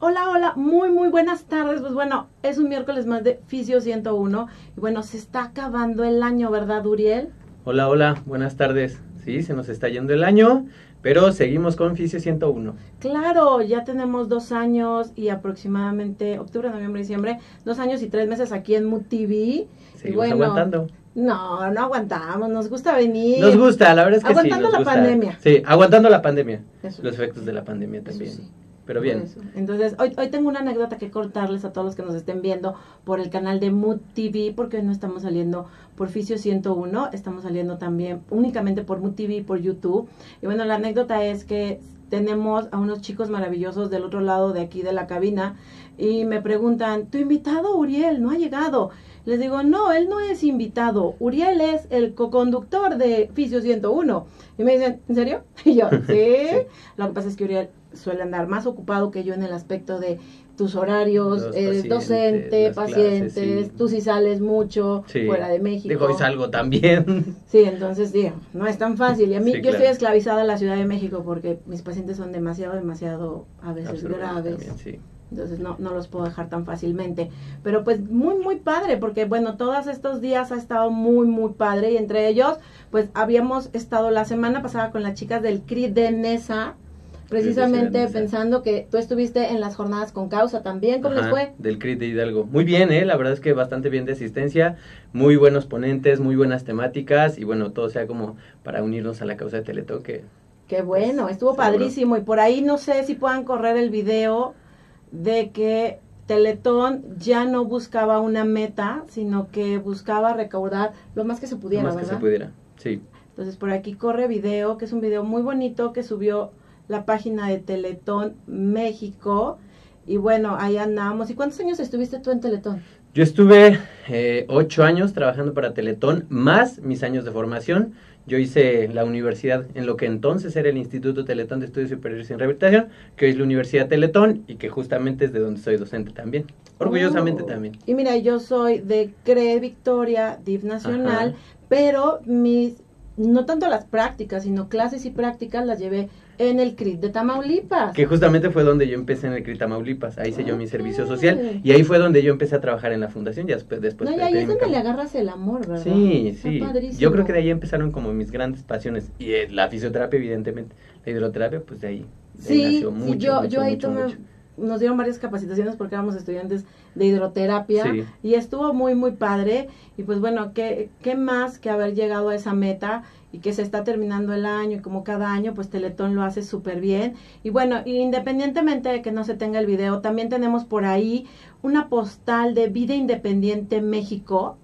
Hola, hola, muy, muy buenas tardes. Pues bueno, es un miércoles más de Fisio 101. Y bueno, se está acabando el año, ¿verdad, Uriel? Hola, hola, buenas tardes. Sí, se nos está yendo el año, pero seguimos con Fisio 101. Claro, ya tenemos dos años y aproximadamente octubre, noviembre, diciembre, dos años y tres meses aquí en MUTV. Seguimos aguantando. No, no aguantamos, nos gusta venir. Nos gusta, la verdad es que aguantando sí. Aguantando la pandemia. Sí, aguantando la pandemia. Los efectos de la pandemia también. sí pero bien. Entonces, hoy, hoy tengo una anécdota que contarles a todos los que nos estén viendo por el canal de Mood TV, porque hoy no estamos saliendo por Fisio 101, estamos saliendo también únicamente por Mood TV y por YouTube. Y bueno, la anécdota es que tenemos a unos chicos maravillosos del otro lado de aquí de la cabina y me preguntan, ¿tu invitado Uriel no ha llegado? Les digo, no, él no es invitado, Uriel es el co-conductor de Fisio 101. Y me dicen, ¿en serio? Y yo, ¿sí? Lo que pasa es que Uriel suele andar más ocupado que yo en el aspecto de tus horarios, eh, docente, pacientes, tú sí sales mucho fuera de México. Digo, y salgo también. Sí, entonces, digo, no es tan fácil. Y a mí, yo estoy esclavizada a la Ciudad de México porque mis pacientes son demasiado, demasiado, a veces graves. Entonces no, no los puedo dejar tan fácilmente. Pero pues muy, muy padre, porque bueno, todos estos días ha estado muy, muy padre. Y entre ellos, pues habíamos estado la semana pasada con las chicas del CRI de NESA, precisamente pensando que tú estuviste en las jornadas con causa también. ¿Cómo les fue? Del CRIT de Hidalgo. Muy bien, ¿eh? La verdad es que bastante bien de asistencia, muy buenos ponentes, muy buenas temáticas y bueno, todo sea como para unirnos a la causa de Teletón que... Qué bueno, pues, estuvo padrísimo y por ahí no sé si puedan correr el video de que Teletón ya no buscaba una meta, sino que buscaba recaudar lo más que se pudiera, lo más que se pudiera, sí. Entonces por aquí corre video, que es un video muy bonito que subió la página de Teletón México. Y bueno, ahí andamos. ¿Y cuántos años estuviste tú en Teletón? Yo estuve eh, ocho años trabajando para Teletón, más mis años de formación. Yo hice la universidad en lo que entonces era el Instituto Teletón de Estudios Superiores en Rehabilitación, que hoy es la Universidad Teletón y que justamente es de donde soy docente también. Orgullosamente oh. también. Y mira, yo soy de CRE Victoria, DIF Nacional, pero mis, no tanto las prácticas, sino clases y prácticas las llevé en el CRIT de Tamaulipas. Que justamente fue donde yo empecé en el CRIT Tamaulipas. Ahí hice yo mi servicio social y ahí fue donde yo empecé a trabajar en la fundación. Ya después, después no, y ahí es donde le agarras el amor, ¿verdad? Sí, sí. Yo creo que de ahí empezaron como mis grandes pasiones. Y eh, la fisioterapia, evidentemente. La hidroterapia, pues de ahí, sí, nació mucho. Sí, yo, yo ahí tomé. Nos dieron varias capacitaciones porque éramos estudiantes de hidroterapia y estuvo muy, muy padre. Y pues bueno, ¿qué, ¿qué más que haber llegado a esa meta? Y que se está terminando el año y como cada año pues Teletón lo hace súper bien. Y bueno, independientemente de que no se tenga el video, también tenemos por ahí una postal de Vida Independiente México.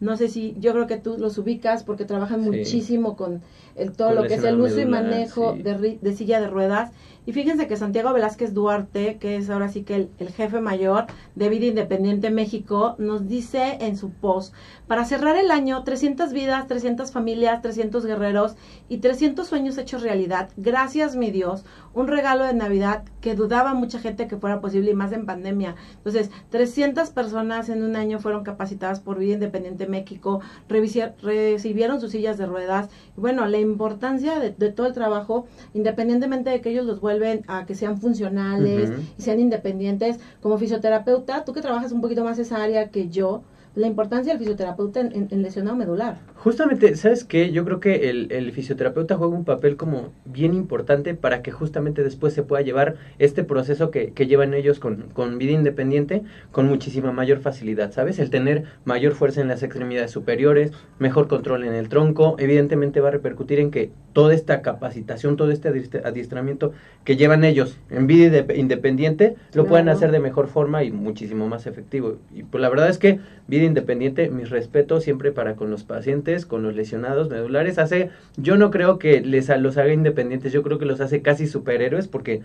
No sé si, yo creo que tú los ubicas porque trabajan muchísimo con el, todo lo que es el uso y manejo de, de silla de ruedas y fíjense que Santiago Velázquez Duarte, que es ahora sí que el, jefe mayor de Vida Independiente México, nos dice en su post, para cerrar el año, 300 vidas, 300 familias, 300 guerreros y 300 sueños hechos realidad. Gracias, mi Dios. Un regalo de Navidad que dudaba mucha gente que fuera posible y más en pandemia. Entonces, 300 personas en un año fueron capacitadas por Vida Independiente México, recibieron sus sillas de ruedas. Y bueno, la importancia de, de todo el trabajo, independientemente de que ellos los vuelvan a que sean funcionales y sean independientes. Como fisioterapeuta, tú que trabajas un poquito más esa área que yo, la importancia del fisioterapeuta en, en, lesionado medular. Justamente, ¿sabes qué? Yo creo que el, el, fisioterapeuta juega un papel como bien importante para que justamente después se pueda llevar este proceso que, que llevan ellos con, con, vida independiente con muchísima mayor facilidad, ¿sabes? El tener mayor fuerza en las extremidades superiores, mejor control en el tronco, evidentemente va a repercutir en que toda esta capacitación, todo este adiestramiento que llevan ellos en vida independiente, lo puedan hacer de mejor forma y muchísimo más efectivo. Y pues la verdad es que vida independiente, mis respetos siempre para con los pacientes, con los lesionados medulares, hace, yo no creo que les los haga independientes, yo creo que los hace casi superhéroes porque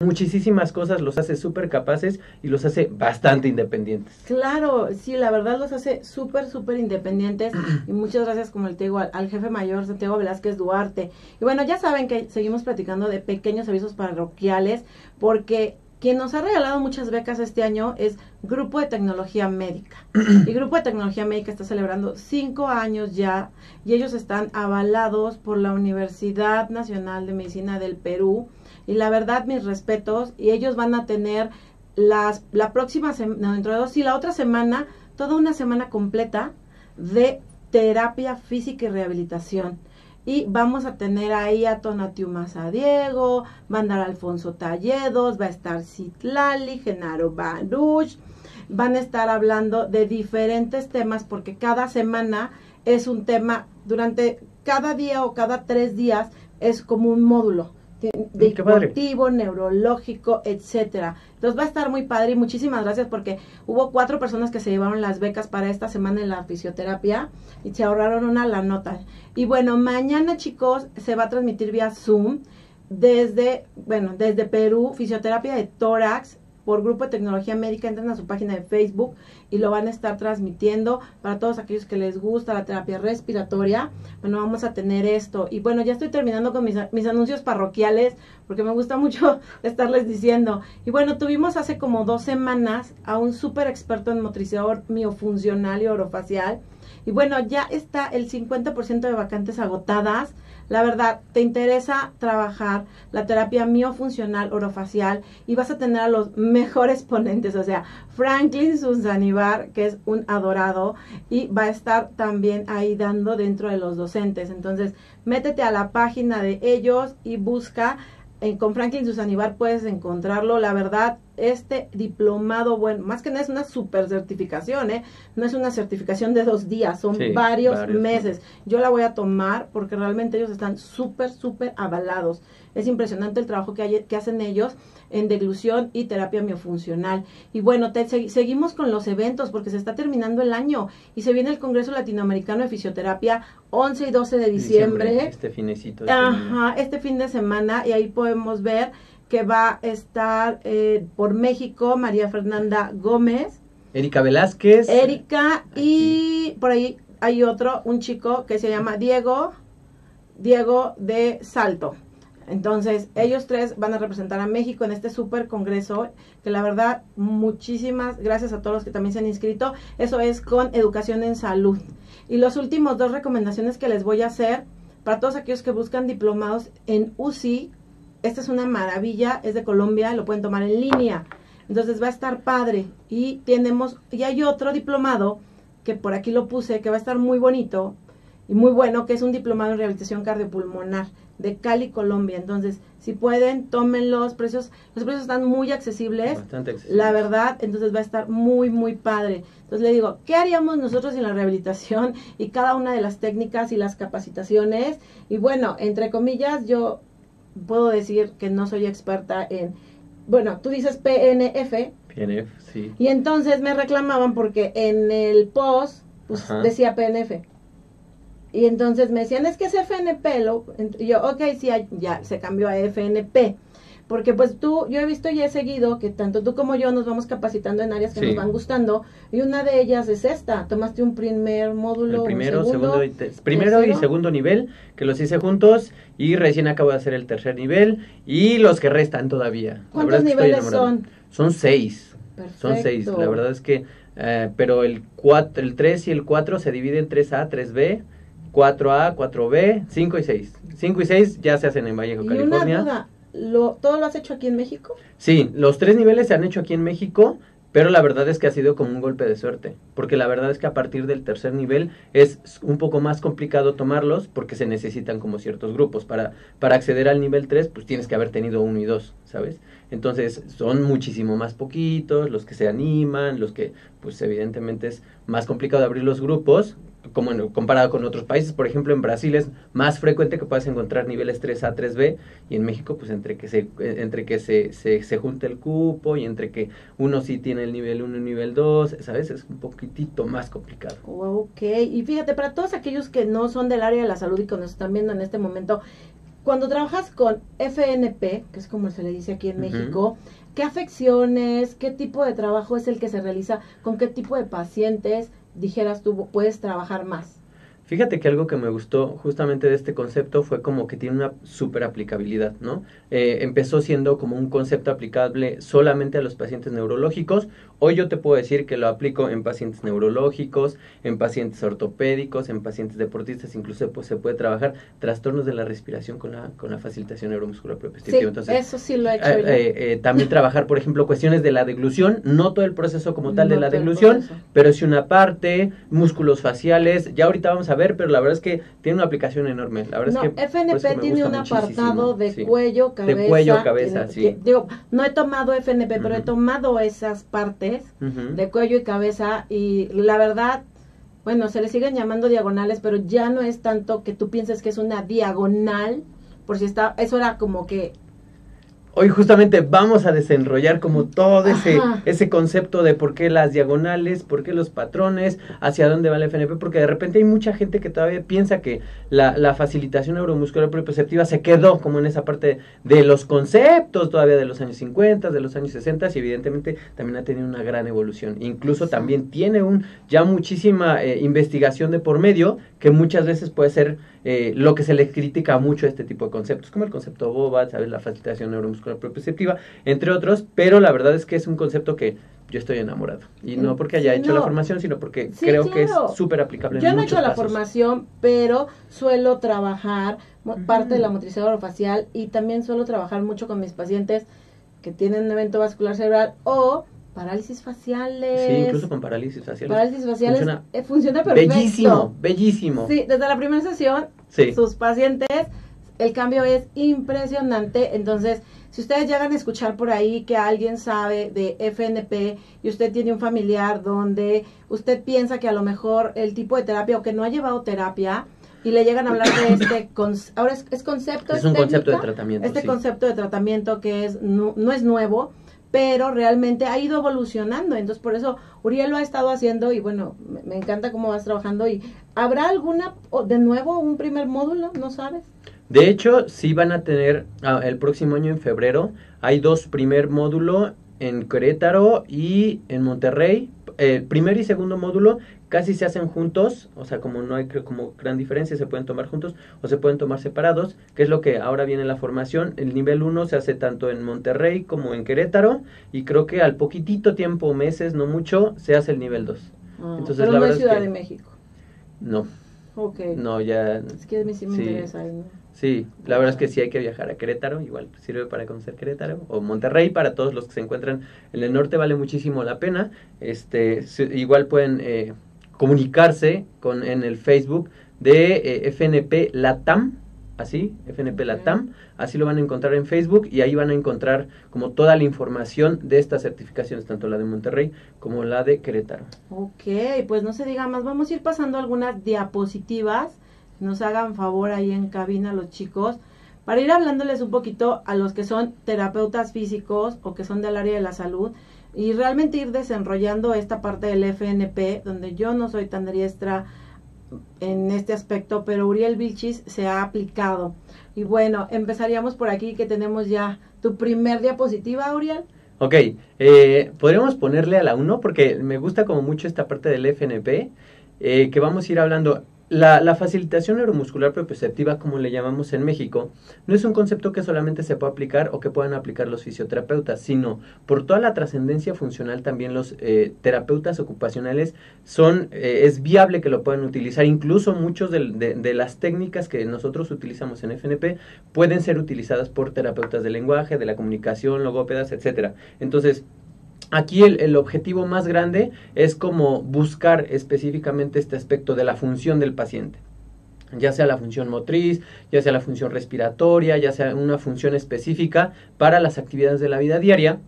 muchísimas cosas los hace súper capaces y los hace bastante independientes. Claro, sí, la verdad los hace súper, súper independientes y muchas gracias, como le digo, al, jefe mayor Santiago Velázquez Duarte. Y bueno, ya saben que seguimos platicando de pequeños avisos parroquiales porque quien nos ha regalado muchas becas este año es Grupo de Tecnología Médica. Y Grupo de Tecnología Médica está celebrando cinco años ya y ellos están avalados por la Universidad Nacional de Medicina del Perú. Y la verdad, mis respetos, y ellos van a tener las, la próxima semana, dentro de dos, y la otra semana, toda una semana completa de terapia física y rehabilitación y vamos a tener ahí a Tonatiu Diego, va a andar Alfonso Talledos, va a estar Citlali, Genaro Baruch, van a estar hablando de diferentes temas porque cada semana es un tema, durante cada día o cada tres días es como un módulo deportivo, neurológico, etcétera. Entonces va a estar muy padre y muchísimas gracias porque hubo cuatro personas que se llevaron las becas para esta semana en la fisioterapia y se ahorraron una la nota. Y bueno, mañana chicos se va a transmitir vía Zoom desde, bueno, desde Perú, fisioterapia de tórax por Grupo de Tecnología Médica, entran a su página de Facebook y lo van a estar transmitiendo para todos aquellos que les gusta la terapia respiratoria. Bueno, vamos a tener esto. Y bueno, ya estoy terminando con mis, mis anuncios parroquiales porque me gusta mucho estarles diciendo. Y bueno, tuvimos hace como dos semanas a un súper experto en motricidad miofuncional y orofacial. Y bueno, ya está el 50% de vacantes agotadas la verdad, te interesa trabajar la terapia miofuncional orofacial y vas a tener a los mejores ponentes, o sea, Franklin Susanibar, que es un adorado y va a estar también ahí dando dentro de los docentes. Entonces, métete a la página de ellos y busca con Franklin Susanibar puedes encontrarlo. La verdad, este diplomado, bueno, más que nada es una super certificación, ¿eh? No es una certificación de dos días, son varios, meses. Yo la voy a tomar porque realmente ellos están súper, súper avalados. Es impresionante el trabajo que, hay, que hacen ellos en deglución y terapia miofuncional. Y bueno, te, seguimos con los eventos porque se está terminando el año y se viene el Congreso Latinoamericano de Fisioterapia 11 y 12 de diciembre. este finecito. Ajá, este fin de semana y ahí podemos ver que va a estar eh, por México María Fernanda Gómez. Erika Velázquez. Erika y por ahí hay otro, un chico que se llama Diego, Diego de Salto. Entonces, ellos tres van a representar a México en este super congreso, que la verdad, muchísimas gracias a todos los que también se han inscrito. Eso es con educación en salud. Y los últimos dos recomendaciones que les voy a hacer para todos aquellos que buscan diplomados en UCI, esta es una maravilla, es de Colombia, lo pueden tomar en línea. Entonces va a estar padre. Y tenemos, y hay otro diplomado que por aquí lo puse, que va a estar muy bonito y muy bueno, que es un diplomado en rehabilitación cardiopulmonar de Cali, Colombia. Entonces, si pueden, tomen los precios. Los precios están muy accesibles. La verdad, entonces va a estar muy, muy padre. Entonces le digo, ¿qué haríamos nosotros en la rehabilitación y cada una de las técnicas y las capacitaciones? Y bueno, entre comillas, yo puedo decir que no soy experta en, bueno, tú dices PNF. PNF, sí. Y entonces me reclamaban porque en el post pues, decía PNF. Y entonces me decían, es que es FNP. Lo, y yo, ok, sí, ya se cambió a FNP. Porque pues tú, yo he visto y he seguido que tanto tú como yo nos vamos capacitando en áreas que nos van gustando. Y una de ellas es esta. Tomaste un primer módulo. El primero, segundo, y primero y segundo nivel, que los hice juntos. Y recién acabo de hacer el tercer nivel. Y los que restan todavía. ¿Cuántos niveles son? Son seis. Son seis. La verdad es que... Eh, pero el, cuatro, el 3 y el 4 se dividen en 3A, 3B 4A, 4B, 5 y 6. 5 y 6 ya se hacen en Vallejo, y California. Una duda, ¿todo lo has hecho aquí en México? Sí, los tres niveles se han hecho aquí en México, pero la verdad es que ha sido como un golpe de suerte, porque la verdad es que a partir del tercer nivel es un poco más complicado tomarlos porque se necesitan como ciertos grupos. Para, para acceder al nivel 3, pues tienes que haber tenido uno y dos, ¿sabes? Entonces son muchísimo más poquitos los que se animan, los que pues evidentemente es más complicado abrir los grupos como en, comparado con otros países. Por ejemplo, en Brasil es más frecuente que puedas encontrar niveles 3A, 3B y en México pues entre que se entre que se, se, se junte el cupo y entre que uno sí tiene el nivel 1 y nivel 2, ¿sabes? Es un poquitito más complicado. Ok, y fíjate, para todos aquellos que no son del área de la salud y que nos están viendo en este momento, cuando trabajas con FNP, que es como se le dice aquí en México, ¿qué afecciones, qué tipo de trabajo es el que se realiza, con qué tipo de pacientes? Dijeras tú puedes trabajar más? Fíjate que algo que me gustó justamente de este concepto fue como que tiene una super aplicabilidad, ¿no? Eh, empezó siendo como un concepto aplicable solamente a los pacientes neurológicos. Hoy yo te puedo decir que lo aplico en pacientes neurológicos, en pacientes ortopédicos, en pacientes deportistas, incluso pues, se puede trabajar trastornos de la respiración con la, con la facilitación neuromuscular propioceptiva. Sí, Entonces, eso sí lo he hecho. Eh, eh, también trabajar, por ejemplo, cuestiones de la deglución, no todo el proceso como tal de la deglución, pero sí una parte, músculos faciales. Ya ahorita vamos a ver, pero la verdad es que tiene una aplicación enorme. La verdad es que FNP tiene un apartado de cuello, cabeza. De cuello, cabeza, sí. digo, no he tomado FNP, pero he tomado esas partes de cuello y cabeza y la verdad, bueno, se le siguen llamando diagonales, pero ya no es tanto que tú pienses que es una diagonal, por si está, eso era como que Hoy justamente vamos a desenrollar como todo ese, ese concepto de por qué las diagonales, por qué los patrones, hacia dónde va el FNP, porque de repente hay mucha gente que todavía piensa que la, la facilitación neuromuscular propioceptiva se quedó como en esa parte de los conceptos todavía de los años 50, de los años 60 y evidentemente también ha tenido una gran evolución. Incluso también tiene un ya muchísima eh, investigación de por medio que muchas veces puede ser eh, lo que se le critica mucho a este tipo de conceptos, como el concepto BOBA, ¿sabes? La facilitación neuromuscular propioceptiva, entre otros, pero la verdad es que es un concepto que yo estoy enamorado. Y no porque haya hecho la formación, sino porque creo que es súper aplicable. Yo no he hecho la formación, pero suelo trabajar parte de la motricidad orofacial y también suelo trabajar mucho con mis pacientes que tienen un evento vascular cerebral o parálisis faciales. Sí, incluso con parálisis faciales. Parálisis faciales funciona, eh, funciona perfecto. Bellísimo, bellísimo. Sí, desde la primera sesión, sus pacientes, el cambio es impresionante. Entonces, si ustedes llegan a escuchar por ahí que alguien sabe de FNP y usted tiene un familiar donde usted piensa que a lo mejor el tipo de terapia o que no ha llevado terapia, y le llegan a hablar de este ahora es, concepto es un concepto de tratamiento este concepto de tratamiento que es no, no es nuevo pero realmente ha ido evolucionando. Entonces, por eso Uriel lo ha estado haciendo y bueno, me, encanta cómo vas trabajando. ¿Y habrá alguna, de nuevo, un primer módulo? ¿No sabes? De hecho, sí van a tener ah, el próximo año en febrero. Hay dos primer módulo en Querétaro y en Monterrey. El primer y segundo módulo casi se hacen juntos, o sea, como no hay como gran diferencia, se pueden tomar juntos o se pueden tomar separados, que es lo que ahora viene la formación. El nivel 1 se hace tanto en Monterrey como en Querétaro y creo que al poquitito tiempo, meses, no mucho, se hace el nivel 2. Ah, Entonces, pero la no es Ciudad de México. No. Ok. No, ya. Es que a mí sí me interesa. Sí, la verdad es que sí hay que viajar a Querétaro, igual sirve para conocer Querétaro, o Monterrey para todos los que se encuentran en el norte vale muchísimo la pena. Este, igual pueden eh, comunicarse con en el Facebook de eh, FNP Latam, así, FNP Latam, así lo van a encontrar en Facebook y ahí van a encontrar como toda la información de estas certificaciones, tanto la de Monterrey como la de Querétaro. Ok, pues no se diga más, vamos a ir pasando algunas diapositivas, nos hagan favor ahí en cabina los chicos, para ir hablándoles un poquito a los que son terapeutas físicos o que son del área de la salud y realmente ir desarrollando esta parte del FNP, donde yo no soy tan diestra en este aspecto, pero Uriel Vilchis se ha aplicado. Y bueno, empezaríamos por aquí que tenemos ya tu primer diapositiva, Uriel. Ok, eh, podríamos ponerle a la 1 porque me gusta como mucho esta parte del FNP, eh, que vamos a ir hablando. La, la, facilitación neuromuscular propioceptiva, como le llamamos en México, no es un concepto que solamente se pueda aplicar o que puedan aplicar los fisioterapeutas, sino por toda la trascendencia funcional también los eh, terapeutas ocupacionales son, eh, es viable que lo puedan utilizar. Incluso muchos de, de, las técnicas que nosotros utilizamos en FNP pueden ser utilizadas por terapeutas del lenguaje, de la comunicación, logópedas, etcétera. Entonces, Aquí el, objetivo más grande es como buscar específicamente este aspecto de la función del paciente ya sea la función motriz, ya sea la función respiratoria, ya sea una función específica para las actividades de la vida diaria.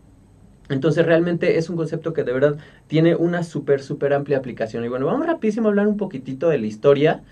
Entonces realmente es un concepto que de verdad tiene una súper, súper amplia aplicación. Y bueno, vamos rapidísimo a hablar un poquitito de la historia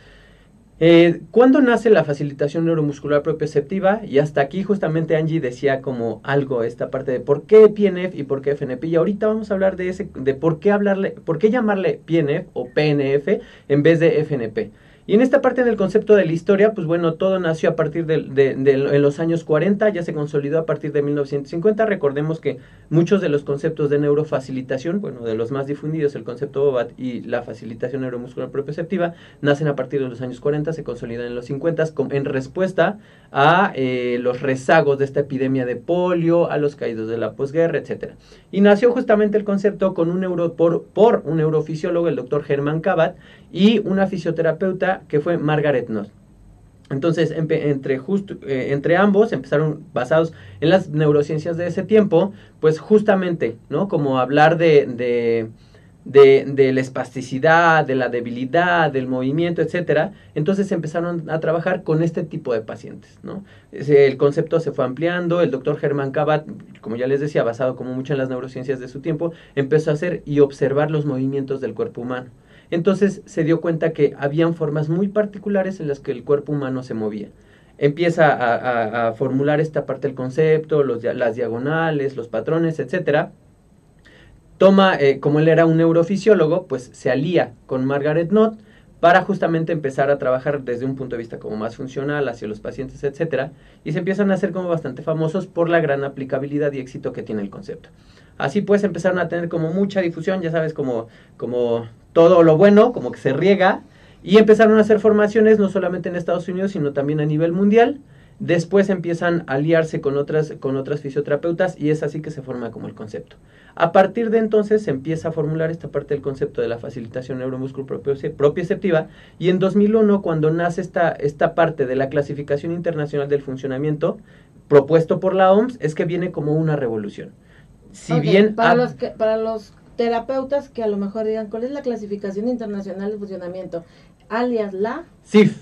eh, ¿Cuándo nace la facilitación neuromuscular propioceptiva? Y hasta aquí justamente Angie decía como algo esta parte de por qué PNF y por qué FNP. Y ahorita vamos a hablar de ese, de por qué hablarle, por qué llamarle PNF o PNF en vez de FNP. Y en esta parte del concepto de la historia, pues bueno, todo nació a partir de, de, los años 40, ya se consolidó a partir de 1950. Recordemos que muchos de los conceptos de neurofacilitación, bueno, de los más difundidos, el concepto BOBAT y la facilitación neuromuscular propioceptiva, nacen a partir de los años 40, se consolidan en los 50 en respuesta a eh, los rezagos de esta epidemia de polio, a los caídos de la posguerra, etcétera. Y nació justamente el concepto con un neuro, por, por un neurofisiólogo, el doctor Germán Cabat, y una fisioterapeuta que fue Margaret Noss. Entonces, entre, eh, entre ambos empezaron basados en las neurociencias de ese tiempo, pues justamente, ¿no? Como hablar de, de, de, de, la espasticidad, de la debilidad, del movimiento, etcétera. Entonces empezaron a trabajar con este tipo de pacientes, ¿no? El concepto se fue ampliando, el doctor Germán Cabat, como ya les decía, basado como mucho en las neurociencias de su tiempo, empezó a hacer y observar los movimientos del cuerpo humano. Entonces se dio cuenta que habían formas muy particulares en las que el cuerpo humano se movía. Empieza a, formular esta parte del concepto, las diagonales, los patrones, etcétera. Toma, eh, como él era un neurofisiólogo, pues se alía con Margaret Knott para justamente empezar a trabajar desde un punto de vista como más funcional hacia los pacientes, etcétera, y se empiezan a hacer como bastante famosos por la gran aplicabilidad y éxito que tiene el concepto. Así pues empezaron a tener como mucha difusión, ya sabes, como, como todo lo bueno, como que se riega, y empezaron a hacer formaciones no solamente en Estados Unidos, sino también a nivel mundial. Después empiezan a aliarse con otras, con otras fisioterapeutas y es así que se forma como el concepto. A partir de entonces se empieza a formular esta parte del concepto de la facilitación neuromúsculo propioceptiva y en 2001 cuando nace esta, esta parte de la clasificación internacional del funcionamiento propuesto por la OMS es que viene como una revolución si bien... Para, los que, para los terapeutas que a lo mejor digan, ¿cuál es la clasificación internacional de funcionamiento? Alias la... CIF,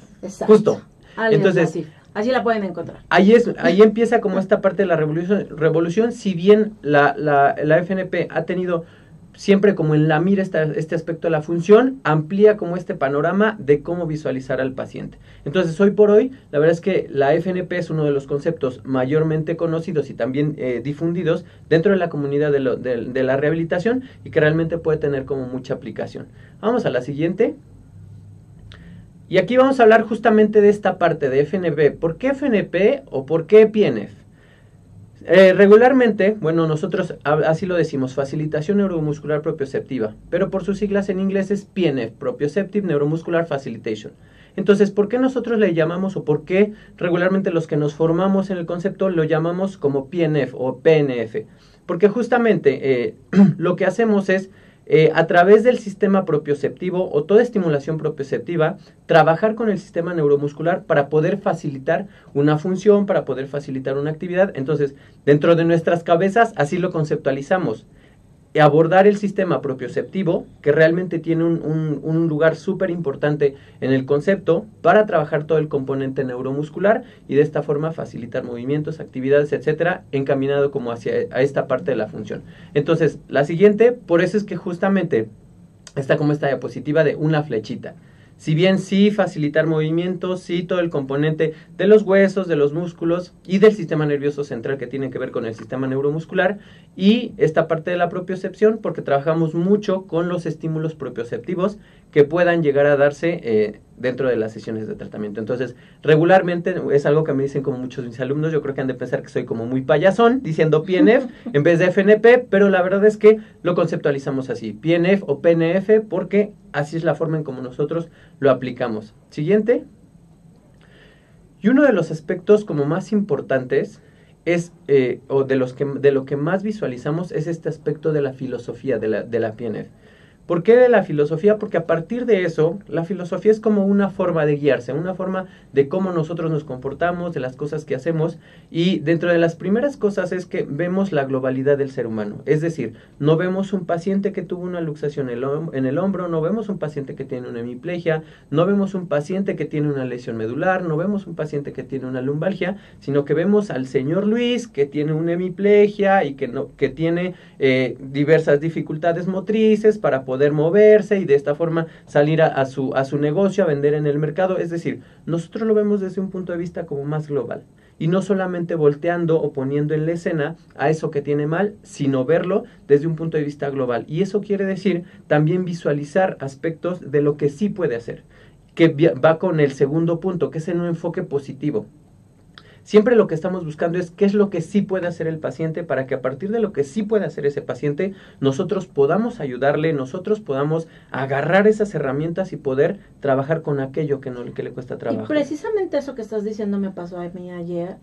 justo. Entonces, Así la pueden encontrar. Ahí, es, ahí empieza como esta parte de la revolución, revolución si bien la, la, la FNP ha tenido siempre como en la mira este aspecto de la función, amplía como este panorama de cómo visualizar al paciente. Entonces, hoy por hoy, la verdad es que la FNP es uno de los conceptos mayormente conocidos y también eh, difundidos dentro de la comunidad de, de la rehabilitación y que realmente puede tener como mucha aplicación. Vamos a la siguiente. Y aquí vamos a hablar justamente de esta parte de FNP. ¿Por qué FNP o por qué PNF? Eh, regularmente, bueno, nosotros así lo decimos, facilitación neuromuscular propioceptiva, pero por sus siglas en inglés es PNF, Propioceptive Neuromuscular Facilitation. Entonces, ¿por qué nosotros le llamamos o por qué regularmente los que nos formamos en el concepto lo llamamos como PNF o PNF? Porque justamente eh, lo que hacemos es eh, a través del sistema propioceptivo o toda estimulación propioceptiva, trabajar con el sistema neuromuscular para poder facilitar una función, para poder facilitar una actividad. Entonces, dentro de nuestras cabezas, así lo conceptualizamos abordar el sistema propioceptivo, que realmente tiene un, un, lugar súper importante en el concepto, para trabajar todo el componente neuromuscular y de esta forma facilitar movimientos, actividades, etcétera, encaminado como hacia a esta parte de la función. Entonces, la siguiente, por eso es que justamente está como esta diapositiva de una flechita. Si bien sí facilitar movimientos, sí todo el componente de los huesos, de los músculos y del sistema nervioso central que tiene que ver con el sistema neuromuscular y esta parte de la propiocepción porque trabajamos mucho con los estímulos propioceptivos que puedan llegar a darse eh, dentro de las sesiones de tratamiento. Entonces, regularmente es algo que me dicen como muchos de mis alumnos, yo creo que han de pensar que soy como muy payasón diciendo PNF en vez de FNP, pero la verdad es que lo conceptualizamos así, PNF o PNF, porque así es la forma en como nosotros lo aplicamos. Siguiente. Y uno de los aspectos como más importantes es, eh, o de, los que, de lo que más visualizamos, es este aspecto de la filosofía de la, de la PNF. ¿Por qué de la filosofía? Porque a partir de eso, la filosofía es como una forma de guiarse, una forma de cómo nosotros nos comportamos, de las cosas que hacemos. Y dentro de las primeras cosas es que vemos la globalidad del ser humano. Es decir, no vemos un paciente que tuvo una luxación en el hombro, no vemos un paciente que tiene una hemiplegia, no vemos un paciente que tiene una lesión medular, no vemos un paciente que tiene una lumbalgia, sino que vemos al señor Luis que tiene una hemiplegia y que, no, que tiene eh, diversas dificultades motrices para poder poder moverse y de esta forma salir a, su, a su negocio, a vender en el mercado. Es decir, nosotros lo vemos desde un punto de vista como más global y no solamente volteando o poniendo en la escena a eso que tiene mal, sino verlo desde un punto de vista global. Y eso quiere decir también visualizar aspectos de lo que sí puede hacer. que va con el segundo punto, que es en un enfoque positivo. Siempre lo que estamos buscando es qué es lo que sí puede hacer el paciente para que a partir de lo que sí puede hacer ese paciente, nosotros podamos ayudarle, nosotros podamos agarrar esas herramientas y poder trabajar con aquello que, no, que le cuesta trabajo. Y precisamente eso que estás diciendo me pasó a mí ayer.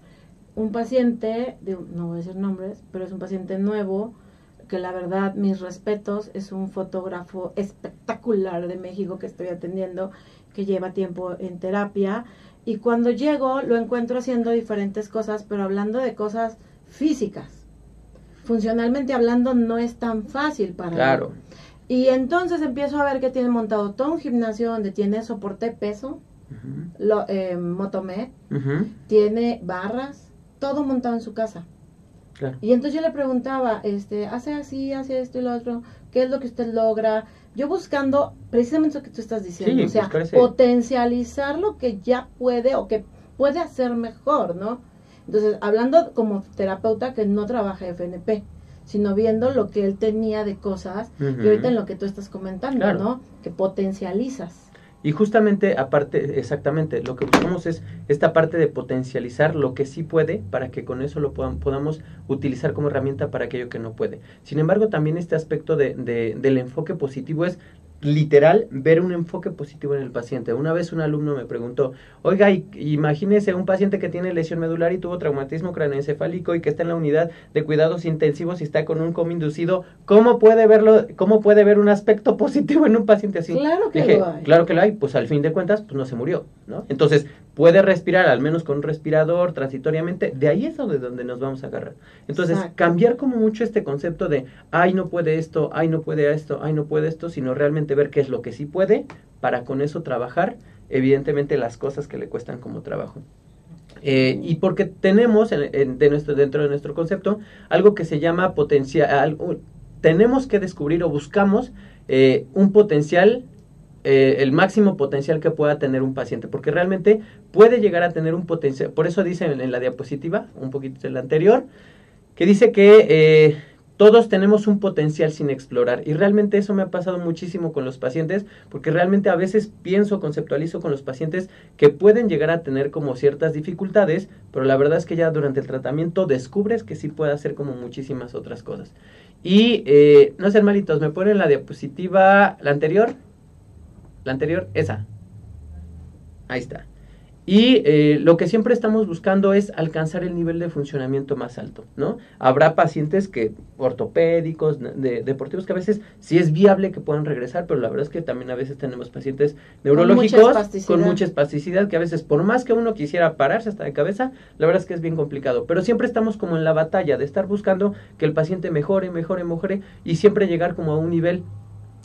Un paciente, no voy a decir nombres, pero es un paciente nuevo, que la verdad, mis respetos, es un fotógrafo espectacular de México que estoy atendiendo, que lleva tiempo en terapia y cuando llego lo encuentro haciendo diferentes cosas, pero hablando de cosas físicas. Funcionalmente hablando no es tan fácil para claro. Y entonces empiezo a ver que tiene montado todo un gimnasio donde tiene soporte peso, lo, eh, tiene barras, todo montado en su casa. Y entonces yo le preguntaba, este, hace así, hace esto y lo otro, ¿qué es lo que usted logra? Yo buscando precisamente lo que tú estás diciendo, o sea, potencializar lo que ya puede o que puede hacer mejor, ¿no? Entonces, hablando como terapeuta que no trabaja FNP, sino viendo lo que él tenía de cosas y ahorita en lo que tú estás comentando, ¿no? Que potencializas. Y justamente, aparte, exactamente, lo que buscamos es esta parte de potencializar lo que sí puede para que con eso lo podamos utilizar como herramienta para aquello que no puede. Sin embargo, también este aspecto de, de, del enfoque positivo es literal ver un enfoque positivo en el paciente. Una vez un alumno me preguntó, oiga, imagínese un paciente que tiene lesión medular y tuvo traumatismo craneoencefálico y que está en la unidad de cuidados intensivos y está con un coma inducido, ¿cómo puede verlo, cómo puede ver un aspecto positivo en un paciente así? Claro que lo hay. Claro que lo hay, pues al fin de cuentas, pues no se murió, ¿no? Entonces, puede respirar, al menos con un respirador, transitoriamente, de ahí es donde, donde nos vamos a agarrar. Entonces, cambiar como mucho este concepto de, ay, no puede esto, ay, no puede esto, ay, no puede esto, sino realmente ver qué es lo que sí puede, para con eso trabajar, evidentemente, las cosas que le cuestan como trabajo. Eh, y porque tenemos en, de nuestro, dentro de nuestro concepto algo que se llama potencial, tenemos que descubrir o buscamos eh, un potencial eh, el máximo potencial que pueda tener un paciente, porque realmente puede llegar a tener un potencial, por eso dice en, la diapositiva, un poquito en la anterior, que dice que eh, todos tenemos un potencial sin explorar y realmente eso me ha pasado muchísimo con los pacientes porque realmente a veces pienso, conceptualizo con los pacientes que pueden llegar a tener como ciertas dificultades, pero la verdad es que ya durante el tratamiento descubres que sí puede hacer como muchísimas otras cosas. Y eh, no sean malitos, me ponen la diapositiva, la anterior, la anterior, esa. Ahí está. Y eh, lo que siempre estamos buscando es alcanzar el nivel de funcionamiento más alto, ¿no? Habrá pacientes que, ortopédicos, de, deportivos, que a veces sí es viable que puedan regresar, pero la verdad es que también a veces tenemos pacientes neurológicos con mucha espasticidad, que a veces por más que uno quisiera pararse hasta de cabeza, la verdad es que es bien complicado. Pero siempre estamos como en la batalla de estar buscando que el paciente mejore, mejore, mejore y siempre llegar como a un nivel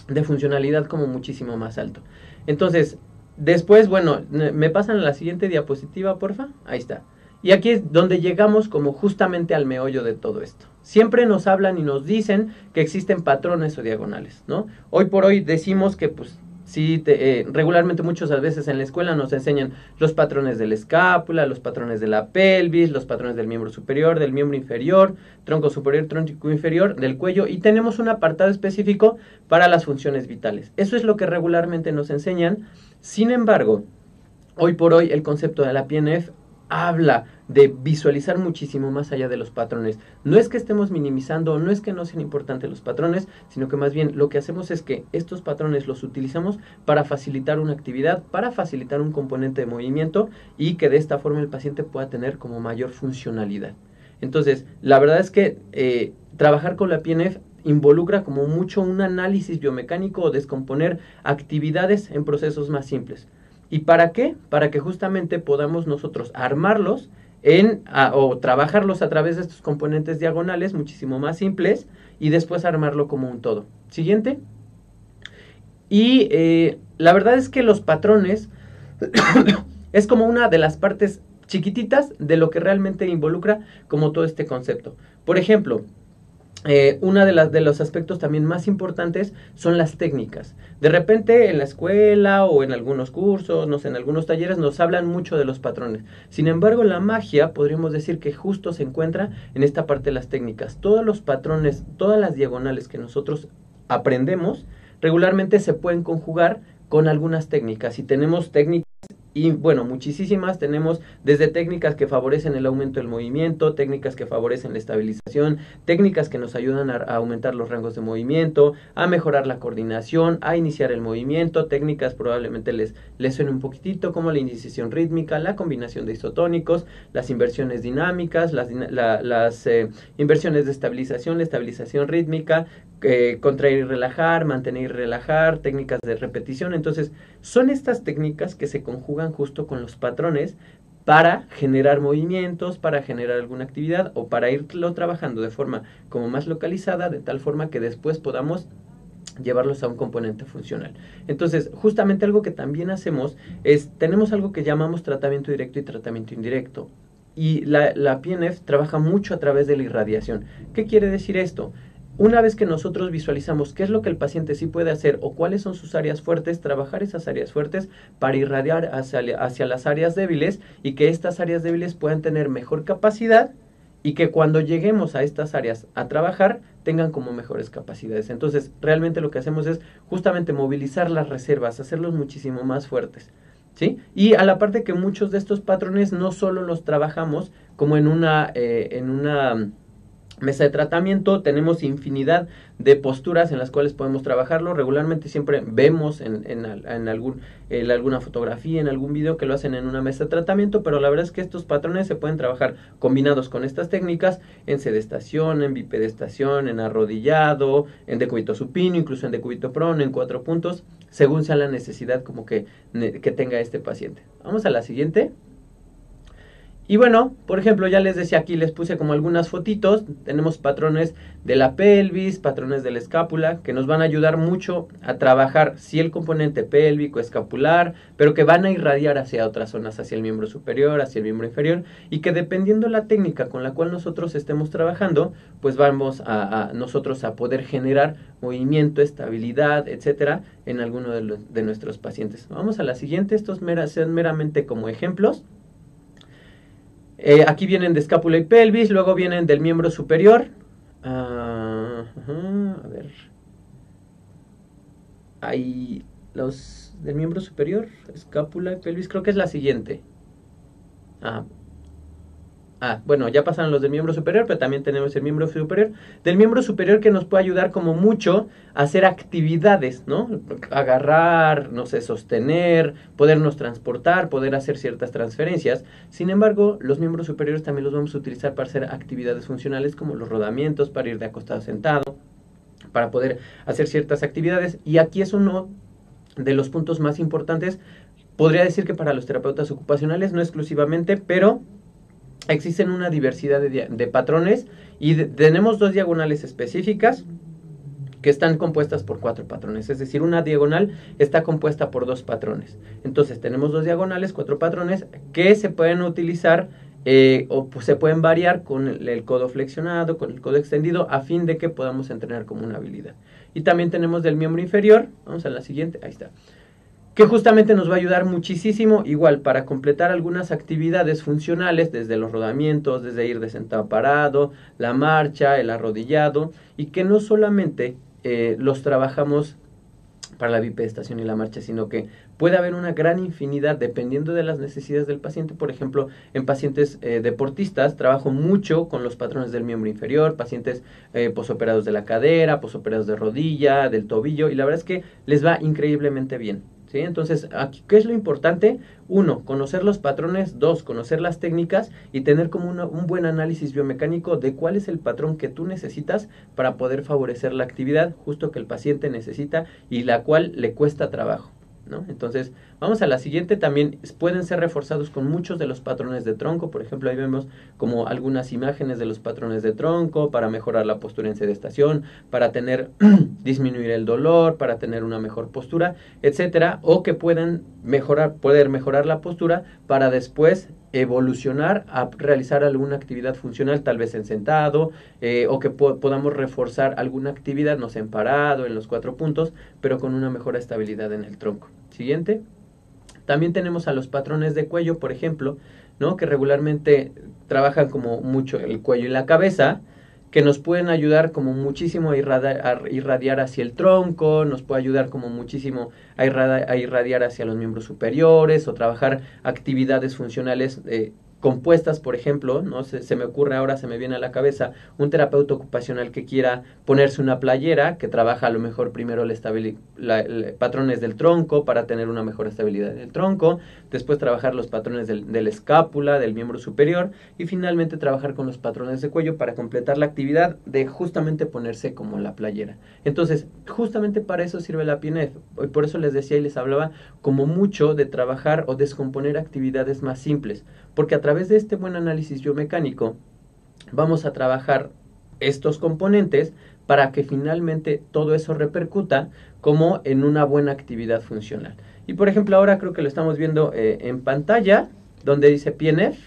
de funcionalidad como muchísimo más alto. Entonces, después, bueno, me pasan a la siguiente diapositiva, porfa. Ahí está. Y aquí es donde llegamos como justamente al meollo de todo esto. Siempre nos hablan y nos dicen que existen patrones o diagonales, ¿no? Hoy por hoy decimos que pues Sí, eh, regularmente muchas veces en la escuela nos enseñan los patrones de la escápula, los patrones de la pelvis, los patrones del miembro superior, del miembro inferior, tronco superior, tronco inferior, del cuello y tenemos un apartado específico para las funciones vitales. Eso es lo que regularmente nos enseñan. Sin embargo, hoy por hoy el concepto de la PNF habla de visualizar muchísimo más allá de los patrones. No es que estemos minimizando, no es que no sean importantes los patrones, sino que más bien lo que hacemos es que estos patrones los utilizamos para facilitar una actividad, para facilitar un componente de movimiento y que de esta forma el paciente pueda tener como mayor funcionalidad. Entonces, la verdad es que eh, trabajar con la PNF involucra como mucho un análisis biomecánico o descomponer actividades en procesos más simples. ¿Y para qué? Para que justamente podamos nosotros armarlos en, o trabajarlos a través de estos componentes diagonales muchísimo más simples y después armarlo como un todo. Siguiente. Y eh, la verdad es que los patrones es como una de las partes chiquititas de lo que realmente involucra como todo este concepto. Por ejemplo, eh, una de las de los aspectos también más importantes son las técnicas. De repente en la escuela o en algunos cursos, no sé, en algunos talleres nos hablan mucho de los patrones. Sin embargo, la magia podríamos decir que justo se encuentra en esta parte de las técnicas. Todos los patrones, todas las diagonales que nosotros aprendemos regularmente se pueden conjugar con algunas técnicas. Y tenemos técnicas y bueno, muchísimas. Tenemos desde técnicas que favorecen el aumento del movimiento, técnicas que favorecen la estabilización, técnicas que nos ayudan a, aumentar los rangos de movimiento, a mejorar la coordinación, a iniciar el movimiento, técnicas probablemente les, les suene un poquitito como la iniciación rítmica, la combinación de isotónicos, las inversiones dinámicas, las, eh, inversiones de estabilización, la estabilización rítmica, eh, contraer y relajar, mantener y relajar, técnicas de repetición. Entonces, son estas técnicas que se conjugan justo con los patrones para generar movimientos, para generar alguna actividad o para irlo trabajando de forma como más localizada, de tal forma que después podamos llevarlos a un componente funcional. Entonces, justamente algo que también hacemos es, tenemos algo que llamamos tratamiento directo y tratamiento indirecto. Y la, la PNF trabaja mucho a través de la irradiación. ¿Qué quiere decir esto? Una vez que nosotros visualizamos qué es lo que el paciente sí puede hacer o cuáles son sus áreas fuertes, trabajar esas áreas fuertes para irradiar hacia, hacia, las áreas débiles y que estas áreas débiles puedan tener mejor capacidad y que cuando lleguemos a estas áreas a trabajar tengan como mejores capacidades. Entonces, realmente lo que hacemos es justamente movilizar las reservas, hacerlos muchísimo más fuertes. ¿Sí? Y a la parte que muchos de estos patrones no solo los trabajamos como en una, eh, en una mesa de tratamiento, tenemos infinidad de posturas en las cuales podemos trabajarlo. Regularmente siempre vemos en, en, algún, alguna fotografía, en algún video que lo hacen en una mesa de tratamiento, pero la verdad es que estos patrones se pueden trabajar combinados con estas técnicas en sedestación, en bipedestación, en arrodillado, en decúbito supino, incluso en decúbito prone, en cuatro puntos, según sea la necesidad como que, que tenga este paciente. Vamos a la siguiente. Y bueno, por ejemplo, ya les decía aquí, les puse como algunas fotitos. Tenemos patrones de la pelvis, patrones de la escápula, que nos van a ayudar mucho a trabajar, si el componente pélvico, escapular, pero que van a irradiar hacia otras zonas, hacia el miembro superior, hacia el miembro inferior, y que dependiendo la técnica con la cual nosotros estemos trabajando, pues vamos a, nosotros a poder generar movimiento, estabilidad, etcétera, en alguno de, nuestros pacientes. Vamos a la siguiente, estos sean meramente como ejemplos. Eh, aquí vienen de escápula y pelvis, luego vienen del miembro superior. Ah, a ver. Hay los del miembro superior, escápula y pelvis, creo que es la siguiente. Ah, Ah, bueno, ya pasaron los del miembro superior, pero también tenemos el miembro superior. Del miembro superior que nos puede ayudar como mucho a hacer actividades, ¿no? Agarrar, no sé, sostener, podernos transportar, poder hacer ciertas transferencias. Sin embargo, los miembros superiores también los vamos a utilizar para hacer actividades funcionales como los rodamientos, para ir de acostado a sentado, para poder hacer ciertas actividades. Y aquí es uno de los puntos más importantes. Podría decir que para los terapeutas ocupacionales, no exclusivamente, pero existen una diversidad de, patrones y tenemos dos diagonales específicas que están compuestas por cuatro patrones. Es decir, una diagonal está compuesta por dos patrones. Entonces tenemos dos diagonales, cuatro patrones que se pueden utilizar eh, o pues, se pueden variar con el, el, codo flexionado, con el codo extendido, a fin de que podamos entrenar como una habilidad. Y también tenemos del miembro inferior, vamos a la siguiente, ahí está que justamente nos va a ayudar muchísimo, igual, para completar algunas actividades funcionales, desde los rodamientos, desde ir de sentado parado, la marcha, el arrodillado, y que no solamente eh, los trabajamos para la bipedestación y la marcha, sino que puede haber una gran infinidad dependiendo de las necesidades del paciente. Por ejemplo, en pacientes eh, deportistas trabajo mucho con los patrones del miembro inferior, pacientes eh, posoperados de la cadera, posoperados de rodilla, del tobillo, y la verdad es que les va increíblemente bien. Entonces, aquí, ¿qué es lo importante? Uno, conocer los patrones. Dos, conocer las técnicas y tener como un buen análisis biomecánico de cuál es el patrón que tú necesitas para poder favorecer la actividad justo que el paciente necesita y la cual le cuesta trabajo. ¿No? Entonces, vamos a la siguiente, también pueden ser reforzados con muchos de los patrones de tronco, por ejemplo, ahí vemos como algunas imágenes de los patrones de tronco para mejorar la postura en sedestación, para tener, disminuir el dolor, para tener una mejor postura, etcétera, o que puedan mejorar, poder mejorar la postura para después evolucionar a realizar alguna actividad funcional, tal vez en sentado, eh, o que podamos reforzar alguna actividad, no sé, en parado, en los cuatro puntos, pero con una mejor estabilidad en el tronco. Siguiente. También tenemos a los patrones de cuello, por ejemplo, ¿no? que regularmente trabajan como mucho el cuello y la cabeza, que nos pueden ayudar como muchísimo a irradiar, hacia el tronco, nos puede ayudar como muchísimo a irradiar, hacia los miembros superiores o trabajar actividades funcionales eh, compuestas, por ejemplo, ¿no? Se, se, me ocurre ahora, se me viene a la cabeza, un terapeuta ocupacional que quiera ponerse una playera, que trabaja a lo mejor primero la la, patrones del tronco para tener una mejor estabilidad del tronco, después trabajar los patrones del, del escápula, del miembro superior, y finalmente trabajar con los patrones de cuello para completar la actividad de justamente ponerse como la playera. Entonces, justamente para eso sirve la PNF, y por eso les decía y les hablaba como mucho de trabajar o descomponer actividades más simples, porque a través de este buen análisis biomecánico vamos a trabajar estos componentes para que finalmente todo eso repercuta como en una buena actividad funcional. Y por ejemplo ahora creo que lo estamos viendo eh, en pantalla, donde dice PNF,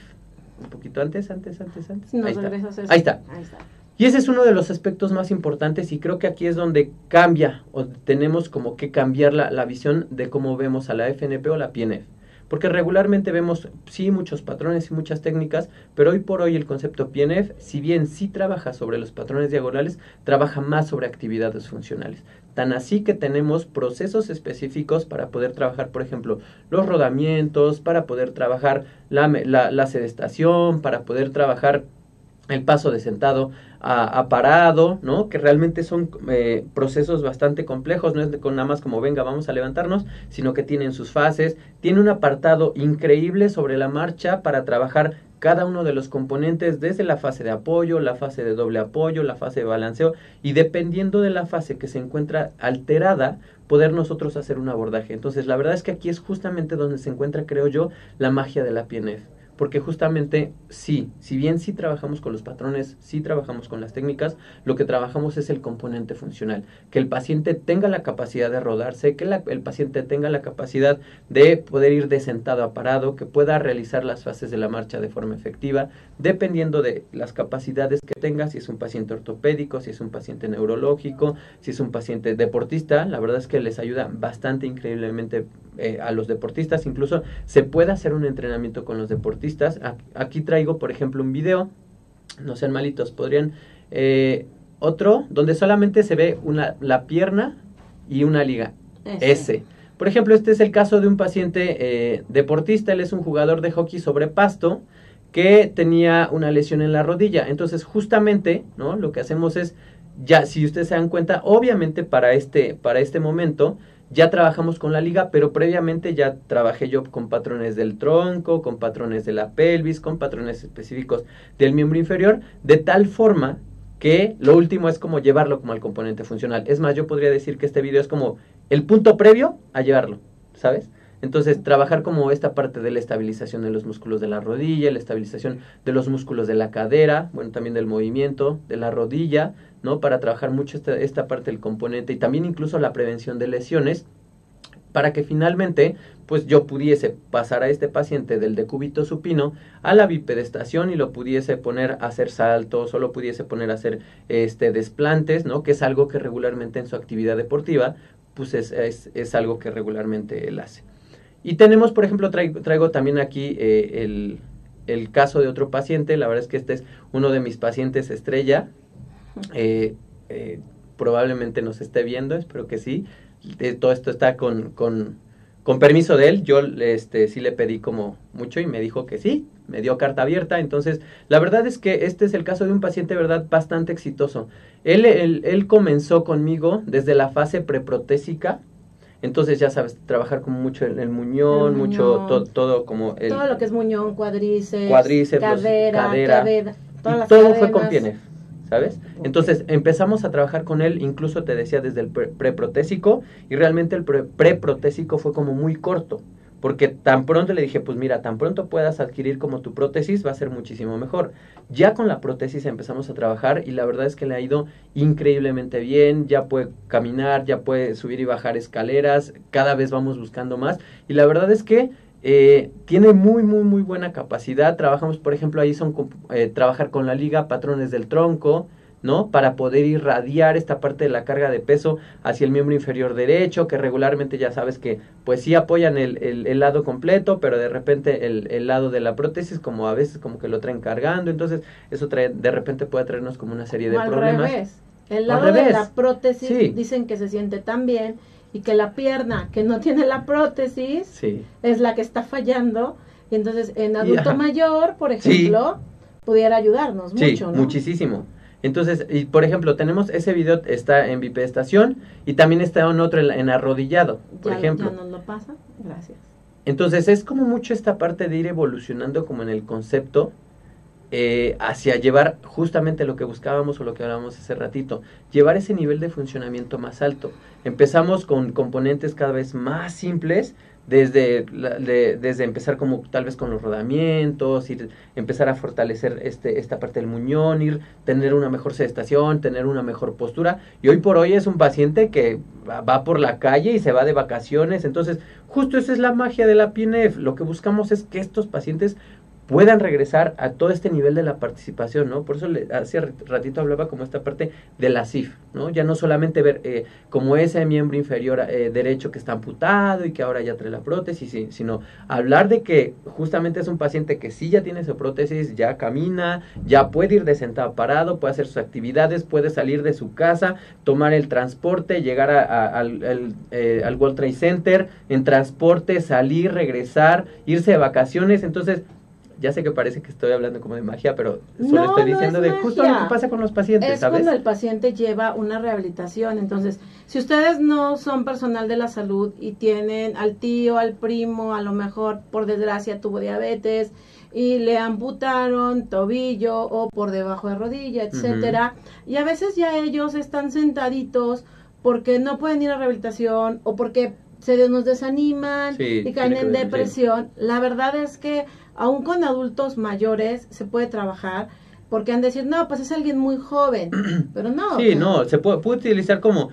un poquito antes, antes, antes, antes. Ahí, está. Ahí, está. Y ese es uno de los aspectos más importantes y creo que aquí es donde cambia o tenemos como que cambiar la, la visión de cómo vemos a la FNP o la PNF. Porque regularmente vemos, sí, muchos patrones y muchas técnicas, pero hoy por hoy el concepto PNF, si bien sí trabaja sobre los patrones diagonales, trabaja más sobre actividades funcionales. Tan así que tenemos procesos específicos para poder trabajar, por ejemplo, los rodamientos, para poder trabajar la, la, la sedestación, para poder trabajar el paso de sentado a, parado, ¿no? Que realmente son eh, procesos bastante complejos, no es con nada más como venga, vamos a levantarnos, sino que tienen sus fases, tiene un apartado increíble sobre la marcha para trabajar cada uno de los componentes desde la fase de apoyo, la fase de doble apoyo, la fase de balanceo y dependiendo de la fase que se encuentra alterada, poder nosotros hacer un abordaje. Entonces, la verdad es que aquí es justamente donde se encuentra, creo yo, la magia de la PNF porque justamente sí, si bien sí trabajamos con los patrones, sí trabajamos con las técnicas, lo que trabajamos es el componente funcional, que el paciente tenga la capacidad de rodarse, que el paciente tenga la capacidad de poder ir de sentado a parado, que pueda realizar las fases de la marcha de forma efectiva, dependiendo de las capacidades que tenga, si es un paciente ortopédico, si es un paciente neurológico, si es un paciente deportista, la verdad es que les ayuda bastante increíblemente eh, a los deportistas, incluso se puede hacer un entrenamiento con los deportistas. Aquí traigo, por ejemplo, un video, no sean malitos, podrían... Eh, otro donde solamente se ve una, la pierna y una liga. S. Por ejemplo, este es el caso de un paciente eh, deportista, él es un jugador de hockey sobre pasto que tenía una lesión en la rodilla. Entonces, justamente, ¿no? Lo que hacemos es, ya, si ustedes se dan cuenta, obviamente para este, para este momento, ya trabajamos con la liga, pero previamente ya trabajé yo con patrones del tronco, con patrones de la pelvis, con patrones específicos del miembro inferior, de tal forma que lo último es como llevarlo como al componente funcional. Es más, yo podría decir que este video es como el punto previo a llevarlo, ¿sabes? Entonces, trabajar como esta parte de la estabilización de los músculos de la rodilla, la estabilización de los músculos de la cadera, bueno, también del movimiento de la rodilla, ¿no? Para trabajar mucho esta, esta parte del componente y también incluso la prevención de lesiones para que finalmente pues yo pudiese pasar a este paciente del decúbito supino a la bipedestación y lo pudiese poner a hacer saltos o lo pudiese poner a hacer este desplantes, ¿no? Que es algo que regularmente en su actividad deportiva pues es, es, algo que regularmente él hace. Y tenemos, por ejemplo, traigo, traigo también aquí eh, el, el, caso de otro paciente, la verdad es que este es uno de mis pacientes estrella, eh, eh, probablemente nos esté viendo, espero que sí, todo esto está con, con, con, permiso de él, yo este, sí le pedí como mucho y me dijo que sí, me dio carta abierta, entonces la verdad es que este es el caso de un paciente, verdad, bastante exitoso. Él, él, él comenzó conmigo desde la fase preprotésica, entonces, ya sabes, trabajar como mucho el, el muñón, mucho todo como el... Todo lo que es muñón, cuadríceps cadera, cadera, cadera y todo fue con ¿sabes? Entonces, empezamos a trabajar con él, incluso te decía, desde el preprotésico, y realmente el preprotésico fue como muy corto. Porque tan pronto le dije, pues mira, tan pronto puedas adquirir como tu prótesis, va a ser muchísimo mejor. Ya con la prótesis empezamos a trabajar y la verdad es que le ha ido increíblemente bien, ya puede caminar, ya puede subir y bajar escaleras, cada vez vamos buscando más. Y la verdad es que eh, tiene muy, muy, muy buena capacidad. Trabajamos, por ejemplo, ahí son eh, trabajar con la liga, patrones del tronco, ¿no? Para poder irradiar esta parte de la carga de peso hacia el miembro inferior derecho, que regularmente ya sabes que pues sí apoyan el, el, lado completo, pero de repente el, el, lado de la prótesis como a veces como que lo traen cargando, entonces eso trae, de repente puede traernos como una serie de problemas. Revés. El lado de la prótesis dicen que se siente tan bien y que la pierna que no tiene la prótesis es la que está fallando y entonces en adulto mayor, por ejemplo, pudiera ayudarnos mucho, ¿no? muchísimo. Entonces, y por ejemplo, tenemos ese video está en bipedestación y también está en otro en, arrodillado, por ejemplo. Ya nos lo pasa, gracias. Entonces, es como mucho esta parte de ir evolucionando como en el concepto eh, hacia llevar justamente lo que buscábamos o lo que hablábamos hace ratito, llevar ese nivel de funcionamiento más alto. Empezamos con componentes cada vez más simples, desde, desde empezar como tal vez con los rodamientos, ir, empezar a fortalecer este, esta parte del muñón, ir, tener una mejor sedestación, tener una mejor postura. Y hoy por hoy es un paciente que va por la calle y se va de vacaciones. Entonces, justo esa es la magia de la PNF. Lo que buscamos es que estos pacientes puedan regresar a todo este nivel de la participación, ¿no? Por eso le, hace ratito hablaba como esta parte de la CIF, ¿no? Ya no solamente ver eh, como ese miembro inferior eh, derecho que está amputado y que ahora ya trae la prótesis, sino hablar de que justamente es un paciente que sí ya tiene su prótesis, ya camina, ya puede ir de sentado parado, puede hacer sus actividades, puede salir de su casa, tomar el transporte, llegar al, eh, al World Trade Center en transporte, salir, regresar, irse de vacaciones, entonces ya sé que parece que estoy hablando como de magia, pero solo estoy diciendo de justo lo que pasa con los pacientes, es cuando el paciente lleva una rehabilitación. Entonces, si ustedes no son personal de la salud y tienen al tío, al primo, a lo mejor por desgracia tuvo diabetes y le amputaron tobillo o por debajo de rodilla, etcétera, y a veces ya ellos están sentaditos porque no pueden ir a rehabilitación o porque se nos desaniman y caen en depresión. La verdad es que aún con adultos mayores se puede trabajar porque han de decir, no, pues es alguien muy joven, pero no. Sí, no, se puede, puede utilizar como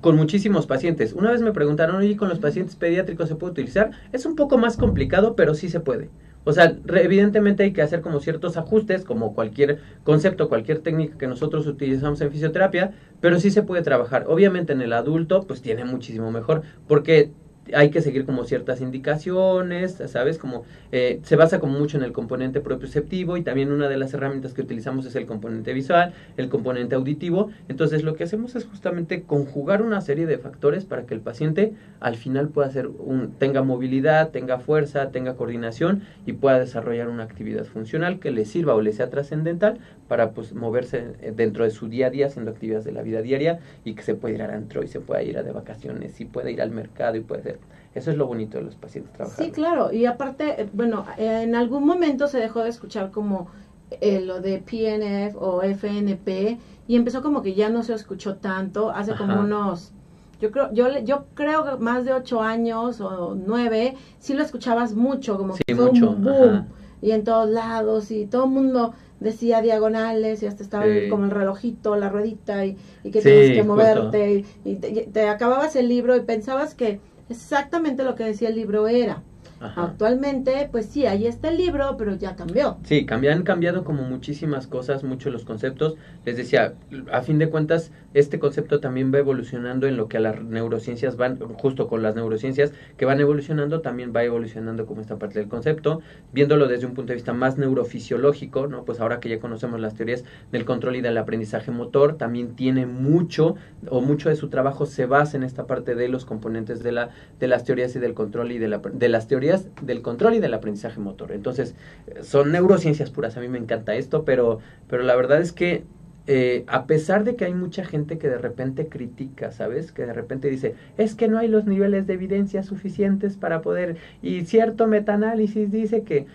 con muchísimos pacientes. Una vez me preguntaron, oye, ¿con los pacientes pediátricos se puede utilizar? Es un poco más complicado, pero sí se puede. O sea, evidentemente hay que hacer como ciertos ajustes, como cualquier concepto, cualquier técnica que nosotros utilizamos en fisioterapia, pero sí se puede trabajar. Obviamente en el adulto, pues tiene muchísimo mejor, porque hay que seguir como ciertas indicaciones, ¿sabes? Como eh, se basa como mucho en el componente propioceptivo y también una de las herramientas que utilizamos es el componente visual, el componente auditivo. Entonces lo que hacemos es justamente conjugar una serie de factores para que el paciente al final pueda hacer un, tenga movilidad, tenga fuerza, tenga coordinación y pueda desarrollar una actividad funcional que le sirva o le sea trascendental para pues moverse eh, dentro de su día a día haciendo actividades de la vida diaria y que se pueda ir al antro y se pueda ir a de vacaciones y pueda ir al mercado y puede ser eso es lo bonito de los pacientes trabajando. Sí, claro, y aparte, eh, bueno, en algún momento se dejó de escuchar como eh, lo de PNF o FNP y empezó como que ya no se escuchó tanto, hace como unos yo creo, yo, yo creo que más de ocho años o nueve, sí lo escuchabas mucho, como que fue un boom, y en todos lados, y todo el mundo decía diagonales, y hasta estaba como el relojito, la ruedita, y, que tienes que moverte, y, te, acababas el libro y pensabas que exactamente lo que decía el libro era. Actualmente, pues sí, ahí está el libro, pero ya cambió. Sí, han cambiado como muchísimas cosas, muchos los conceptos. Les decía, a fin de cuentas, este concepto también va evolucionando en lo que a las neurociencias van, justo con las neurociencias que van evolucionando, también va evolucionando como esta parte del concepto, viéndolo desde un punto de vista más neurofisiológico, ¿no? Pues ahora que ya conocemos las teorías del control y del aprendizaje motor, también tiene mucho o mucho de su trabajo se basa en esta parte de los componentes de la de las teorías y del control y de, la, de las teorías del control y del aprendizaje motor. Entonces, son neurociencias puras, a mí me encanta esto, pero pero la verdad es que eh, a pesar de que hay mucha gente que de repente critica, ¿sabes? Que de repente dice, es que no hay los niveles de evidencia suficientes para poder, y cierto metaanálisis dice que,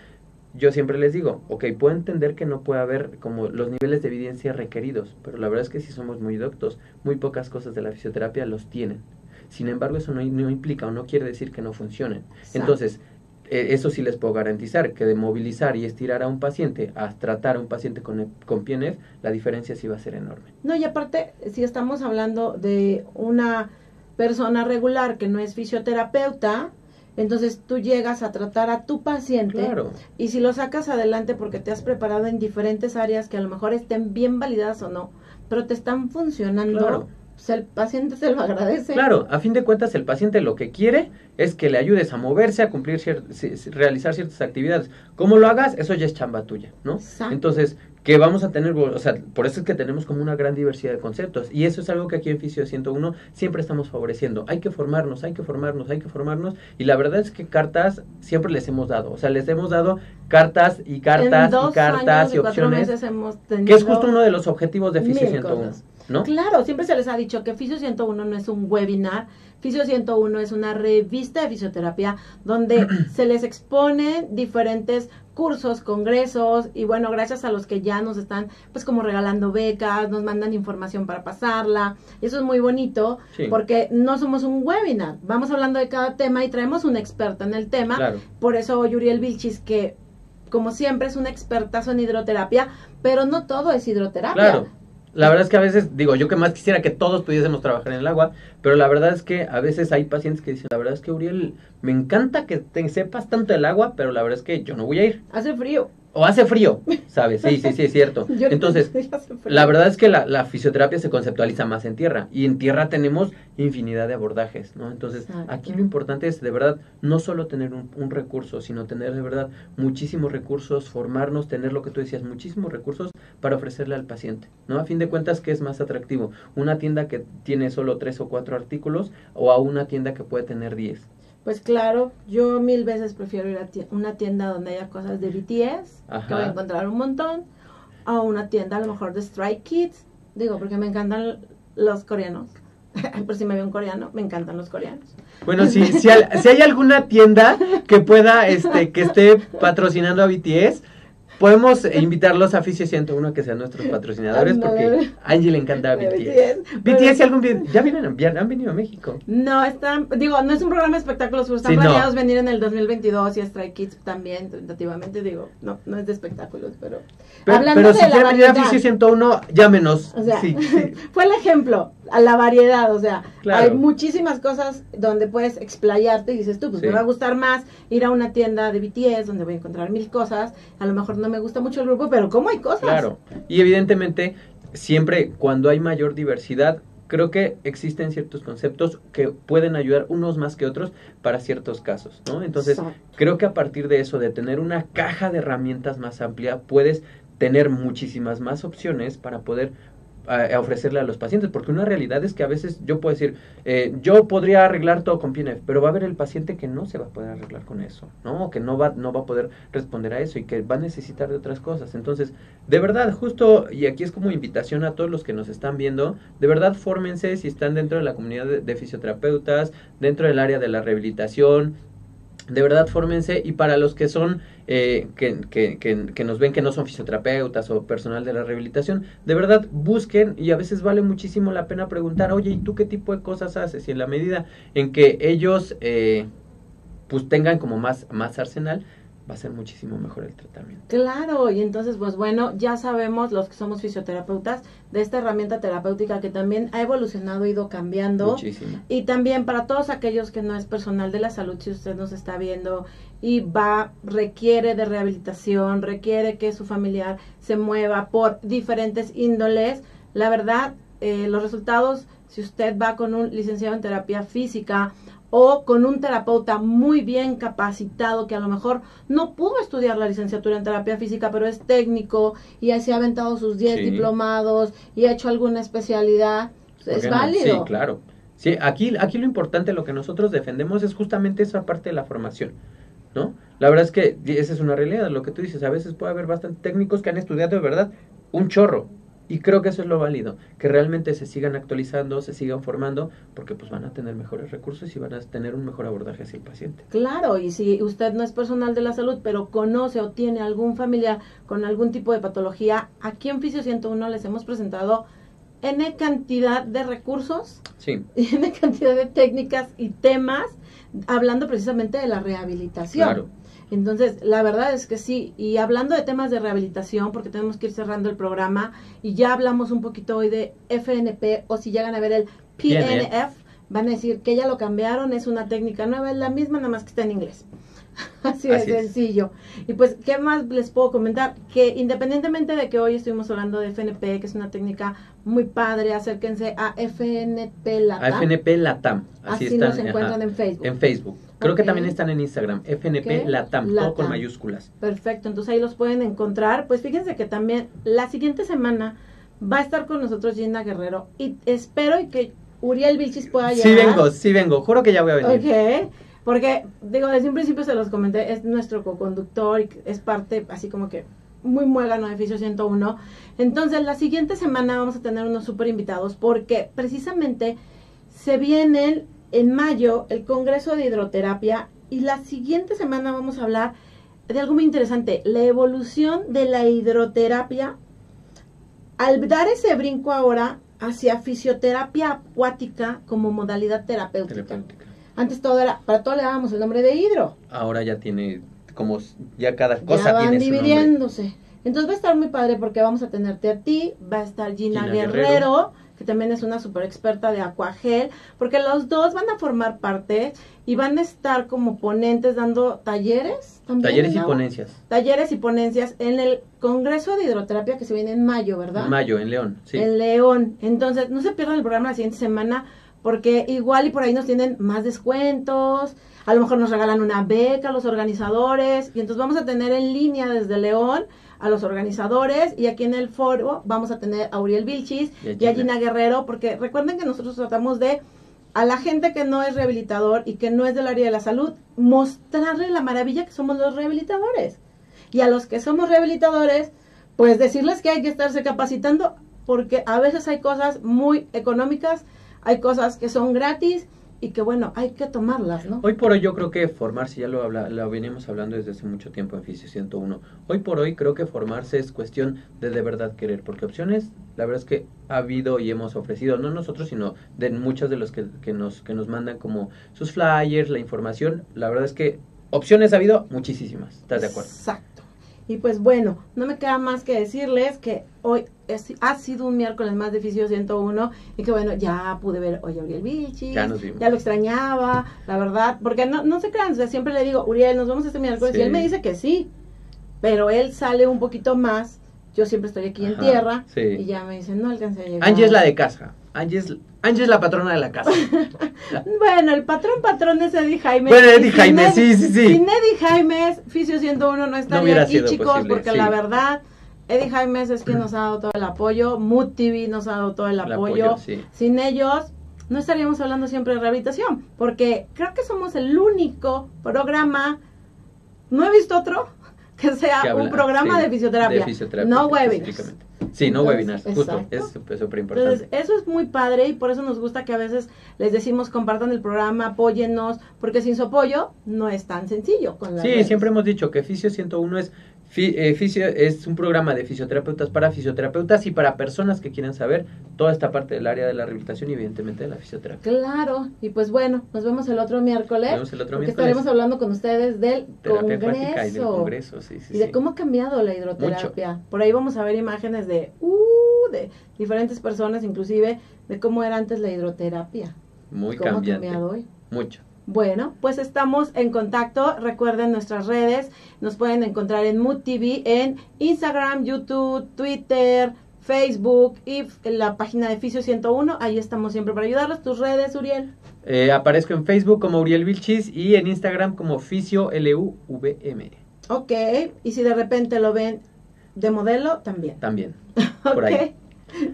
yo siempre les digo, ok, puedo entender que no puede haber como los niveles de evidencia requeridos, pero la verdad es que si somos muy doctos, muy pocas cosas de la fisioterapia los tienen. Sin embargo, eso no, no implica o no quiere decir que no funcionen. Entonces, eh, eso sí les puedo garantizar, que de movilizar y estirar a un paciente a tratar a un paciente con, con PNF, la diferencia sí va a ser enorme. No, y aparte, si estamos hablando de una persona regular que no es fisioterapeuta, entonces tú llegas a tratar a tu paciente y si lo sacas adelante porque te has preparado en diferentes áreas que a lo mejor estén bien validadas o no, pero te están funcionando. Pues el paciente se lo agradece. Claro, a fin de cuentas el paciente lo que quiere es que le ayudes a moverse, a cumplir, realizar ciertas actividades. ¿Cómo lo hagas? Eso ya es chamba tuya, ¿no? Entonces, que vamos a tener, o sea, por eso es que tenemos como una gran diversidad de conceptos. Y eso es algo que aquí en Fisio 101 siempre estamos favoreciendo. Hay que formarnos, hay que formarnos, hay que formarnos. Y la verdad es que cartas siempre les hemos dado. O sea, les hemos dado cartas y cartas y cartas y opciones. que es justo uno de los objetivos de Fisio 101. ¿No? Claro, siempre se les ha dicho que Fisio 101 no es un webinar, Fisio 101 es una revista de fisioterapia donde se les expone diferentes cursos, congresos y bueno, gracias a los que ya nos están pues como regalando becas, nos mandan información para pasarla. Eso es muy bonito porque no somos un webinar, vamos hablando de cada tema y traemos un experto en el tema. Por eso Yuriel Vilchis que como siempre es una expertazo en hidroterapia, pero no todo es hidroterapia. La verdad es que a veces, digo, yo que más quisiera que todos pudiésemos trabajar en el agua, pero la verdad es que a veces hay pacientes que dicen, la verdad es que Uriel, me encanta que te sepas tanto del agua, pero la verdad es que yo no voy a ir. Hace frío o hace frío, ¿sabes? Sí, sí, sí, es cierto. Entonces, la verdad es que la, fisioterapia se conceptualiza más en tierra y en tierra tenemos infinidad de abordajes, ¿no? Entonces, aquí lo importante es de verdad no solo tener un, un, recurso, sino tener de verdad muchísimos recursos, formarnos, tener lo que tú decías, muchísimos recursos para ofrecerle al paciente, ¿no? A fin de cuentas, ¿qué es más atractivo? ¿Una tienda que tiene solo tres o cuatro artículos o a una tienda que puede tener diez? Pues claro, yo mil veces prefiero ir a una tienda donde haya cosas de BTS, que voy a encontrar un montón, a una tienda a lo mejor de Strike Kids, digo, porque me encantan los coreanos. Por si me ve un coreano, me encantan los coreanos. Bueno, si, si, si hay alguna tienda que pueda, este, que esté patrocinando a BTS, podemos invitarlos a Fisio 101 que sean nuestros patrocinadores porque a Angie le encanta BTS. BTS, si algún ya vienen, ya han venido a México. No, están, digo, no es un programa de espectáculos, pero están planeados venir en el 2022 y Stray Kids también, tentativamente, digo, no, no es de espectáculos, pero... Pero, pero si quieren venir a Fisio 101, llámenos. O sea, fue el ejemplo, a la variedad, o sea, hay muchísimas cosas donde puedes explayarte y dices tú, pues me va a gustar más ir a una tienda de BTS donde voy a encontrar mil cosas, a lo mejor no me gusta mucho el grupo, pero ¿cómo hay cosas? Claro, y evidentemente siempre cuando hay mayor diversidad, creo que existen ciertos conceptos que pueden ayudar unos más que otros para ciertos casos, ¿no? Entonces, creo que a partir de eso, de tener una caja de herramientas más amplia, puedes tener muchísimas más opciones para poder a, ofrecerle a los pacientes, porque una realidad es que a veces yo puedo decir, eh, yo podría arreglar todo con PNF, pero va a haber el paciente que no se va a poder arreglar con eso, ¿no? Que no va, no va a poder responder a eso y que va a necesitar de otras cosas. Entonces, de verdad, justo, y aquí es como invitación a todos los que nos están viendo, de verdad, fórmense si están dentro de la comunidad de fisioterapeutas, dentro del área de la rehabilitación, de verdad fórmense y para los que son eh, que, que, que, nos ven que no son fisioterapeutas o personal de la rehabilitación de verdad busquen y a veces vale muchísimo la pena preguntar oye y tú qué tipo de cosas haces y en la medida en que ellos eh, pues tengan como más más arsenal va a ser muchísimo mejor el tratamiento. Claro, y entonces, pues bueno, ya sabemos los que somos fisioterapeutas de esta herramienta terapéutica que también ha evolucionado, ido cambiando. Muchísimo. Y también para todos aquellos que no es personal de la salud, si usted nos está viendo y va, requiere de rehabilitación, requiere que su familiar se mueva por diferentes índoles, la verdad, eh, los resultados, si usted va con un licenciado en terapia física, o con un terapeuta muy bien capacitado que a lo mejor no pudo estudiar la licenciatura en terapia física, pero es técnico y así ha aventado sus 10 diplomados y ha hecho alguna especialidad, es válido. Sí, claro. Sí, aquí, aquí lo importante, lo que nosotros defendemos es justamente esa parte de la formación, ¿no? La verdad es que esa es una realidad, lo que tú dices, a veces puede haber bastante técnicos que han estudiado de verdad un chorro, y creo que eso es lo válido, que realmente se sigan actualizando, se sigan formando, porque pues van a tener mejores recursos y van a tener un mejor abordaje hacia el paciente. Claro, y si usted no es personal de la salud, pero conoce o tiene algún familiar con algún tipo de patología, aquí en Fisio 101 les hemos presentado N cantidad de recursos, sí. N cantidad de técnicas y temas, hablando precisamente de la rehabilitación. Claro. Entonces, la verdad es que sí. Y hablando de temas de rehabilitación, porque tenemos que ir cerrando el programa, y ya hablamos un poquito hoy de FNP, o si llegan a ver el PNF, van a decir que ya lo cambiaron, es una técnica nueva, es la misma, nada más que está en inglés. Así, de sencillo. Y pues, ¿qué más les puedo comentar? Que independientemente de que hoy estuvimos hablando de FNP, que es una técnica muy padre, acérquense a FNP Latam. A FNP Latam. Así, Así nos encuentran en Facebook. En Facebook. Creo que también están en Instagram, FNP Latam, todo con mayúsculas. Perfecto, entonces ahí los pueden encontrar. Pues fíjense que también la siguiente semana va a estar con nosotros Gina Guerrero y espero que Uriel Vilchis pueda llegar. Sí vengo, sí vengo, juro que ya voy a venir. Ok, porque digo, desde un principio se los comenté, es nuestro co-conductor es parte así como que muy muégano de Fisio 101. Entonces, la siguiente semana vamos a tener unos súper invitados porque precisamente se vienen en mayo el Congreso de Hidroterapia y la siguiente semana vamos a hablar de algo muy interesante, la evolución de la hidroterapia al dar ese brinco ahora hacia fisioterapia acuática como modalidad terapéutica. Antes todo era, para todo le dábamos el nombre de hidro. Ahora ya tiene como ya cada cosa ya van dividiéndose. Entonces va a estar muy padre porque vamos a tenerte a ti, va a estar Gina, Guerrero que también es una super experta de Aquagel, porque los dos van a formar parte y van a estar como ponentes dando talleres. talleres y ponencias. Talleres y ponencias en el Congreso de Hidroterapia que se viene en mayo, ¿verdad? En mayo, en León, sí. En León. Entonces, no se pierdan el programa la siguiente semana, porque igual y por ahí nos tienen más descuentos, a lo mejor nos regalan una beca a los organizadores, y entonces vamos a tener en línea desde León a los organizadores y aquí en el foro vamos a tener a Uriel Vilchis y a Gina Guerrero, porque recuerden que nosotros tratamos de a la gente que no es rehabilitador y que no es del área de la salud, mostrarle la maravilla que somos los rehabilitadores. Y a los que somos rehabilitadores, pues decirles que hay que estarse capacitando porque a veces hay cosas muy económicas, hay cosas que son gratis y que bueno, hay que tomarlas, ¿no? Hoy por hoy yo creo que formarse, ya lo, habla, lo venimos hablando desde hace mucho tiempo en Fisio 101, hoy por hoy creo que formarse es cuestión de de verdad querer, porque opciones, la verdad es que ha habido y hemos ofrecido, no nosotros, sino de muchos de los que, que, nos, que nos mandan como sus flyers, la información, la verdad es que opciones ha habido muchísimas, ¿estás de acuerdo? Exacto. Y pues bueno, no me queda más que decirles que hoy ha sido un miércoles más de Fisio 101 y que bueno, ya pude ver hoy a Uriel Bichi, ya, ya, lo extrañaba, la verdad, porque no, no se crean, siempre le digo, Uriel, nos vemos este miércoles y él me dice que sí, pero él sale un poquito más, yo siempre estoy aquí en tierra y ya me dice, no alcancé a llegar. Angie es la de casa, Angie es, Angie es la patrona de la casa. bueno, el patrón patrón es Eddie Jaime. Bueno, Eddie Jaime, sí, sí, sí. Sin Eddie Jaime, Fisio 101 no estaría no aquí, chicos, porque la verdad, Eddie Jaime es quien nos ha dado todo el apoyo, Mood TV nos ha dado todo el, apoyo. Sin ellos, no estaríamos hablando siempre de rehabilitación, porque creo que somos el único programa, no he visto otro, que sea un programa de, fisioterapia, no webinars. Sí, no webinars, justo, es súper importante. Entonces, eso es muy padre y por eso nos gusta que a veces les decimos compartan el programa, apóyennos, porque sin su apoyo no es tan sencillo. Con sí, siempre hemos dicho que Fisio 101 es fisio, es un programa de fisioterapeutas para fisioterapeutas y para personas que quieran saber toda esta parte del área de la rehabilitación y evidentemente de la fisioterapia. Claro, y pues bueno, nos vemos el otro miércoles. Nos vemos el otro miércoles. Estaremos hablando con ustedes del congreso. Y del congreso, sí, sí, y de cómo ha cambiado la hidroterapia. Por ahí vamos a ver imágenes de, uh, de diferentes personas, inclusive de cómo era antes la hidroterapia. Muy ¿Cómo Ha cambiado hoy? Mucho. Bueno, pues estamos en contacto. Recuerden nuestras redes. Nos pueden encontrar en Mood TV en Instagram, YouTube, Twitter, Facebook y en la página de Fisio 101. Ahí estamos siempre para ayudarlos. ¿Tus redes, Uriel? Eh, aparezco en Facebook como Uriel Vilchis y en Instagram como Fisio LUVM. Ok, y si de repente lo ven de modelo, también. También. Por ahí.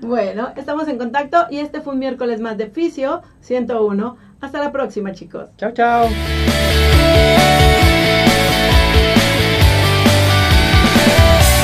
Bueno, estamos en contacto y este fue un miércoles más de Fisio 101. Hasta la próxima, chicos. Chao, chao.